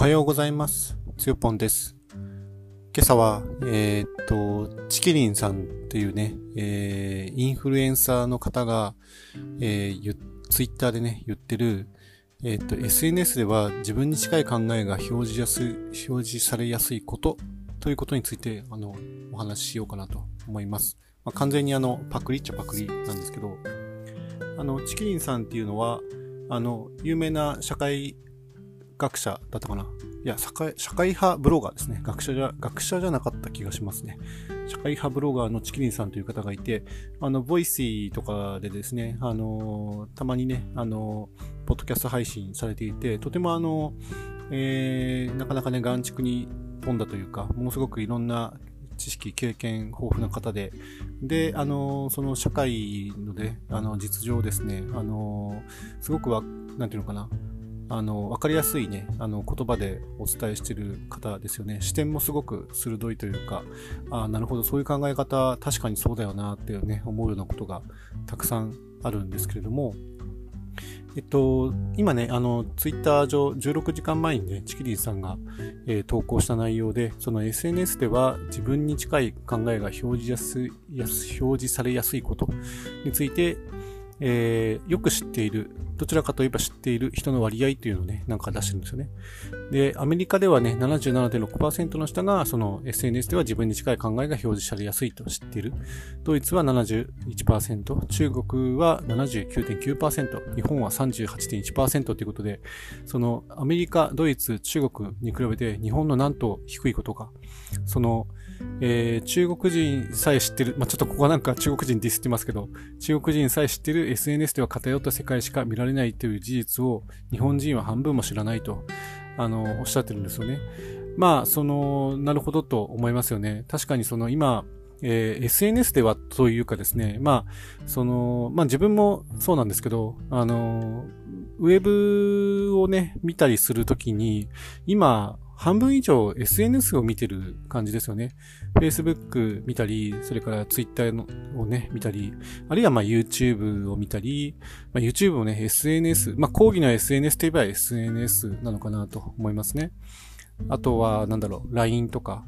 おはようございます。つよぽんです。今朝は、えーっと、チキリンさんっていうね、えー、インフルエンサーの方が、えー、ツイッターでね、言ってる、えーっと、SNS では自分に近い考えが表示やすい、表示されやすいことということについて、あの、お話ししようかなと思います。まあ、完全にあの、パクリっちゃパクリなんですけど、あの、チキリンさんっていうのは、あの、有名な社会学者だったかないや、社会、社会派ブロガーですね。学者じゃ、学者じゃなかった気がしますね。社会派ブロガーのちきりんさんという方がいて、あの、 Voicy とかでですね、あの、たまにね、あの、ポッドキャスト配信されていて、とてもあの、えー、なかなかね、含蓄に富んだというか、ものすごくいろんな知識、経験豊富な方で、で、あの、その社会のね、あの、実情ですね、あの、すごくわ、なんていうのかな、あの、わかりやすいね、あの、言葉でお伝えしている方ですよね。視点もすごく鋭いというか、あなるほど、そういう考え方、確かにそうだよな、っていうね、思うようなことがたくさんあるんですけれども、えっと、今ね、あの、ツイッター上、16時間前にね、チキリンさんが、えー投稿した内容で、その SNS では自分に近い考えが表示、やす表示されやすいことについて、えーよく知っている、どちらかといえば知っている人の割合というのをね、なんか出してるんですよね。で、アメリカではね、77.6%の人が、その SNS では自分に近い考えが表示されやすいと知っている。ドイツは71%、中国は79.9%、日本は38.1%ということで、そのアメリカ、ドイツ、中国に比べて日本のなんと低いことが、その、えー中国人さえ知ってる、まあ、ちょっとここはなんか中国人ディスってますけど、中国人さえ知ってる SNS では偏った世界しか見られないという事実を日本人は半分も知らないと、あの、おっしゃってるんですよね。まあ、その、なるほどと思いますよね。確かにその今、えー SNS ではというかですね、まあ、その、まあ自分もそうなんですけど、あの、ウェブをね、見たりするときに、今、半分以上 SNS を見てる感じですよね。Facebook 見たり、それから Twitter のをね、見たり、あるいはまあ YouTube を見たり、まあ、YouTube をね、SNS、まあ講義の SNS といえば SNS なのかなと思いますね。あとは、なんだろう、LINE とか。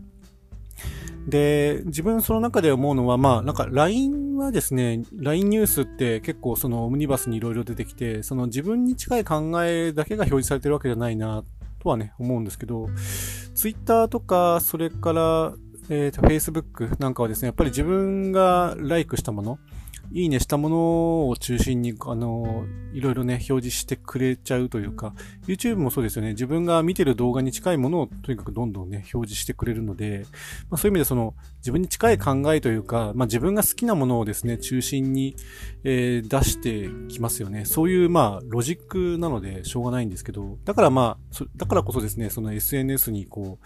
で、自分その中で思うのは、まあ、なんか LINE はですね、LINE ニュースって結構そのオムニバスにいろいろ出てきて、その自分に近い考えだけが表示されてるわけじゃないな、とはね、思うんですけど、ツイッターとか、それから、えーと、Facebook なんかはですね、やっぱり自分がライクしたもの、いいねしたものを中心に、あの、いろいろね、表示してくれちゃうというか、YouTube もそうですよね。自分が見てる動画に近いものをとにかくどんどんね、表示してくれるので、まあ、そういう意味でその、自分に近い考えというか、まあ、自分が好きなものをですね、中心に、えー出してきますよね。そういう、まあ、ロジックなので、しょうがないんですけど、だからまあ、だからこそですね、その SNS にこ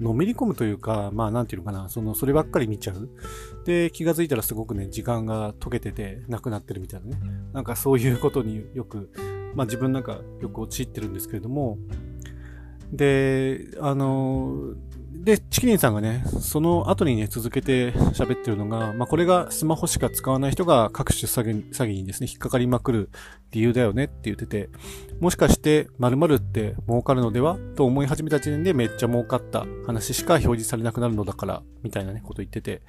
う、のめり込むというか、まあ、なんていうのかな、その、そればっかり見ちゃう。で、気がついたらすごくね、時間が溶けてて、なくなってるみたいなね。なんかそういうことによく、まあ自分なんかよく陥ってるんですけれども、で、あの、で、チキリンさんがね、その後にね、続けて喋ってるのが、まあこれがスマホしか使わない人が各種詐欺詐欺にですね、引っかかりまくる理由だよねって言ってて、もしかして〇〇って儲かるのでは？と思い始めた時点でめっちゃ儲かった話しか表示されなくなるのだから、みたいなね、こと言ってて。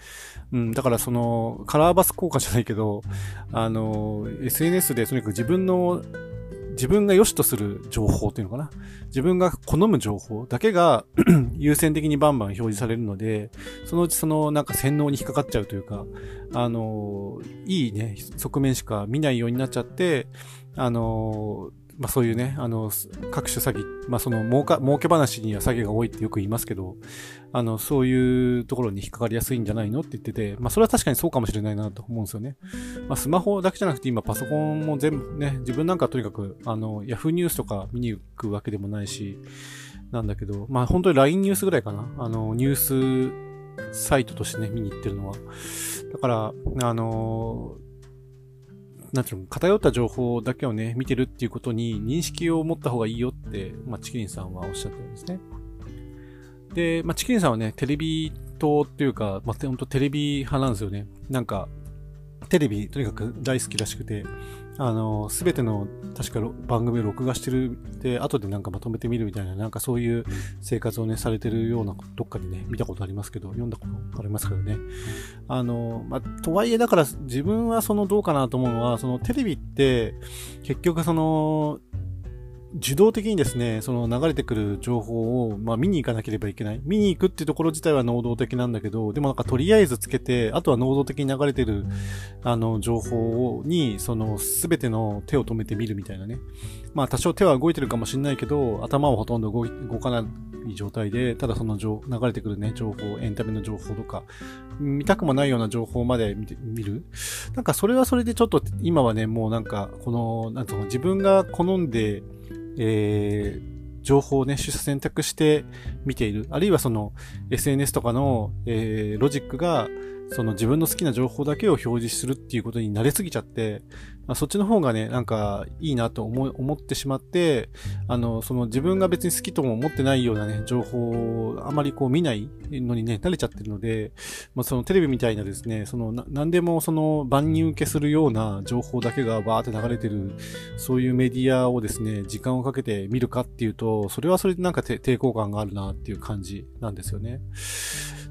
うん、だからその、カラーバス効果じゃないけど、あの、SNS でとにかく自分の、自分が良しとする情報っていうのかな。自分が好む情報だけが 優先的にバンバン表示されるので、そのうちそのなんか洗脳に引っかかっちゃうというか、あの、いいね、側面しか見ないようになっちゃって、あの、まあそういうね、あの、各種詐欺、まあその儲か、儲け話には詐欺が多いってよく言いますけど、あの、そういうところに引っかかりやすいんじゃないのって言ってて、まあそれは確かにそうかもしれないなと思うんですよね。まあスマホだけじゃなくて今パソコンも全部ね、自分なんかとにかく、あの、ヤフーニュースとか見に行くわけでもないし、なんだけど、まあ本当に LINE ニュースぐらいかな。あの、ニュースサイトとしてね、見に行ってるのは。だから、あの、なんていうの、偏った情報だけをね、見てるっていうことに認識を持った方がいいよって、まあ、チキリンさんはおっしゃってるんですね。で、まあ、チキリンさんはね、テレビ党っていうか、まあ、ほんとテレビ派なんですよね。なんか、テレビとにかく大好きらしくて、あの、すべての確か番組を録画してるで、後でなんかまとめてみるみたいな、なんかそういう生活をね、されてるような、どっかでね、見たことありますけど、読んだことありますけどね。あの、まあ、とはいえだから自分はそのどうかなと思うのは、そのテレビって、結局その、受動的にですね、その流れてくる情報を、まあ、見に行かなければいけない。見に行くっていうところ自体は能動的なんだけど、でもなんかとりあえずつけて、あとは能動的に流れてる、あの、情報に、その、すべての手を止めて見るみたいなね。まあ、多少手は動いてるかもしれないけど、頭はほとんど動動かない状態で、ただその流れてくるね、情報、エンタメの情報とか、見たくもないような情報まで見て見る。なんかそれはそれでちょっと今はね、もうなんか、この、なんつうの、自分が好んで、えー、情報をね、取捨選択して見ている。あるいはその SNS とかの、えー、ロジックが、その自分の好きな情報だけを表示するっていうことに慣れすぎちゃって、まあ、そっちの方がね、なんかいいなと思思ってしまって、あの、その自分が別に好きとも思ってないようなね、情報をあまりこう見ないのにね、慣れちゃってるので、まあ、そのテレビみたいなですね、そのな、何でもその万人受けするような情報だけがバーって流れてる、そういうメディアをですね、時間をかけて見るかっていうと、それはそれでなんか抵抗感があるなっていう感じなんですよね。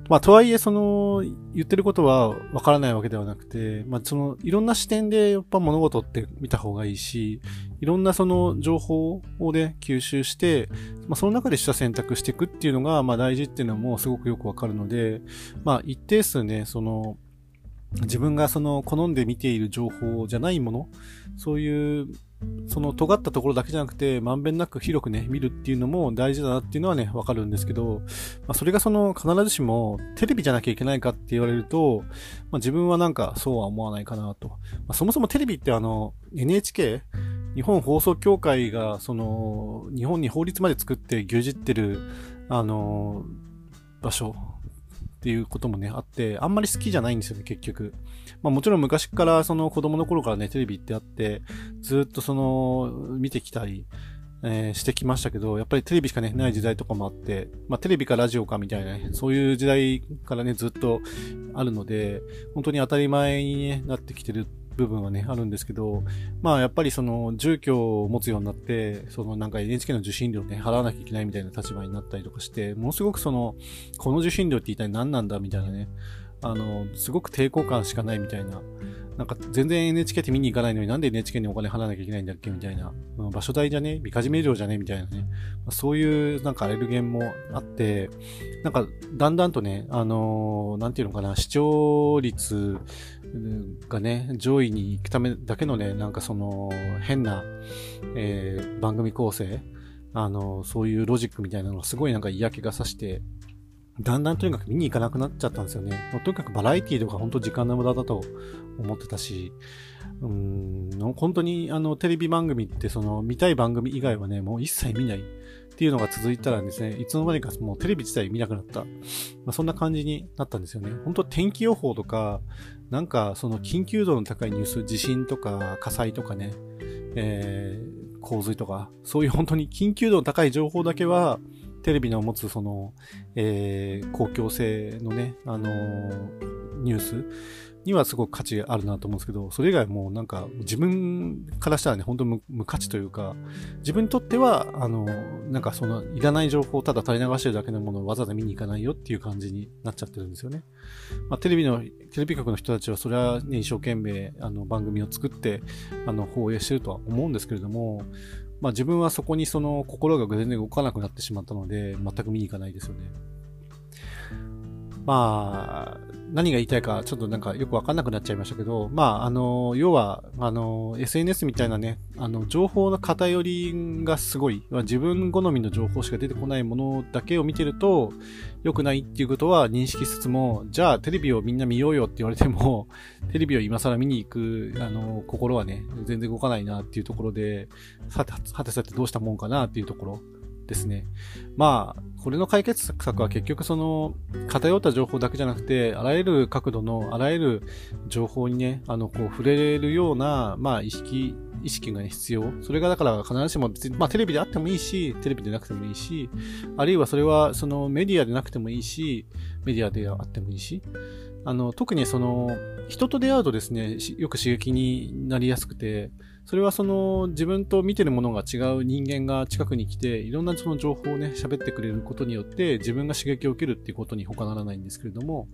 まあ、とはいえ、その、言ってることはわからないわけではなくて、まあ、その、いろんな視点でやっぱ物事って見た方がいいし、いろんなその情報をね、吸収して、まあ、その中でした選択していくっていうのが、まあ、大事っていうのもすごくよくわかるので、まあ、一定数ね、その、自分がその好んで見ている情報じゃないもの、そういうその尖ったところだけじゃなくて、まんべんなく広くね、見るっていうのも大事だなっていうのはね、わかるんですけど、まあ、それがその必ずしもテレビじゃなきゃいけないかって言われると、まあ、自分はなんかそうは思わないかなと。まあ、そもそもテレビってあの、NHK? 日本放送協会が、その、日本に法律まで作って牛耳ってる、あの、場所っていうこともね、あって、あんまり好きじゃないんですよね、結局。まあもちろん昔からその子供の頃からね、テレビってあって、ずっとその、見てきたり、えー、してきましたけど、やっぱりテレビしかね、ない時代とかもあって、まあテレビかラジオかみたいなね、そういう時代からね、ずっとあるので、本当に当たり前に、なってきてる部分はね、あるんですけど、まあやっぱりその住居を持つようになって、そのなんか NHK の受信料ね、払わなきゃいけないみたいな立場になったりとかして、ものすごくその、この受信料って一体何なんだみたいなね、あの、すごく抵抗感しかないみたいな、なんか全然 NHK って見に行かないのになんで NHK にお金払わなきゃいけないんだっけみたいな、場所代じゃね？みかじめ料じゃね？みたいなね、そういうなんかアレルゲンもあって、なんかだんだんとね、あのー、なんていうのかな、視聴率がね、上位に行くためだけのね、なんかその変な、えー、番組構成、あの、そういうロジックみたいなのがすごいなんか嫌気がさして、だんだんとにかく見に行かなくなっちゃったんですよね。もうとにかくバラエティとか本当時間の無駄だと思ってたし、うん、本当にあのテレビ番組ってその見たい番組以外はね、もう一切見ないっていうのが続いたらですね、いつの間にかもうテレビ自体見なくなった。まあ、そんな感じになったんですよね。本当天気予報とか、なんかその緊急度の高いニュース、地震とか火災とかね、えー、洪水とか、そういう本当に緊急度の高い情報だけは、テレビの持つその、えー、公共性のね、あのー、ニュースにはすごく価値があるなと思うんですけど、それ以外もなんか自分からしたらね、本当無無価値というか、自分にとっては、あの、なんかそのいらない情報をただ垂れ流してるだけのものをわざわざ見に行かないよっていう感じになっちゃってるんですよね。まあ、テレビの、テレビ局の人たちはそれはね、一生懸命あの番組を作って、あの、放映してるとは思うんですけれども、まあ自分はそこにその心が全然動かなくなってしまったので、全く見に行かないですよね。まあ、何が言いたいかちょっとなんかよくわかんなくなっちゃいましたけど、まあ、あの、要は、あの、SNS みたいなね、あの、情報の偏りがすごい、自分好みの情報しか出てこないものだけを見てると、良くないっていうことは認識しつつも、じゃあテレビをみんな見ようよって言われても、テレビを今更見に行く、あの、心はね、全然動かないなっていうところで、さて、はてさてどうしたもんかなっていうところですね。まあ、これの解決策は結局その偏った情報だけじゃなくて、あらゆる角度のあらゆる情報にね、あの、こう触れるような、まあ意識、意識が、必要。それがだから必ずしも別に、まあテレビであってもいいし、テレビでなくてもいいし、あるいはそれはそのメディアでなくてもいいし、メディアであってもいいし、あの、特にその、人と出会うとですね、よく刺激になりやすくて、それはその自分と見てるものが違う人間が近くに来て、いろんなその情報をね、喋ってくれることによって自分が刺激を受けるっていうことに他ならないんですけれども、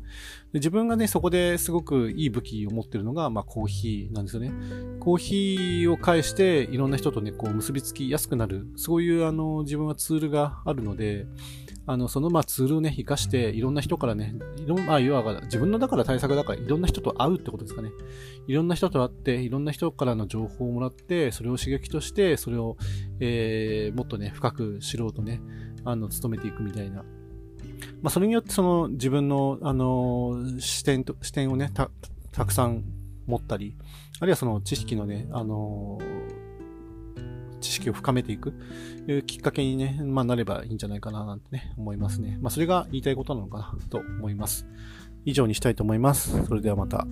自分がね、そこですごくいい武器を持ってるのが、まあコーヒーなんですよね。コーヒーを介していろんな人とね、こう結びつきやすくなる、そういうあの自分はツールがあるので、あの、そのまあツールをね、活かして、いろんな人からね、いろん、まあ、いわば自分のだから対策だから、いろんな人と会うってことですかね。いろんな人と会って、いろんな人からの情報をもらって、それを刺激として、それを、えー、もっとね、深く知ろうとね、あの、努めていくみたいな。まあ、それによって、その、自分の、あの、視点と、視点をね、た、たくさん持ったり、あるいはその知識のね、あの知識を深めていくきっかけにね、まあ、なればいいんじゃないかななんてね、思いますね。まあ、それが言いたいことなのかなと思います。以上にしたいと思います。それではまた。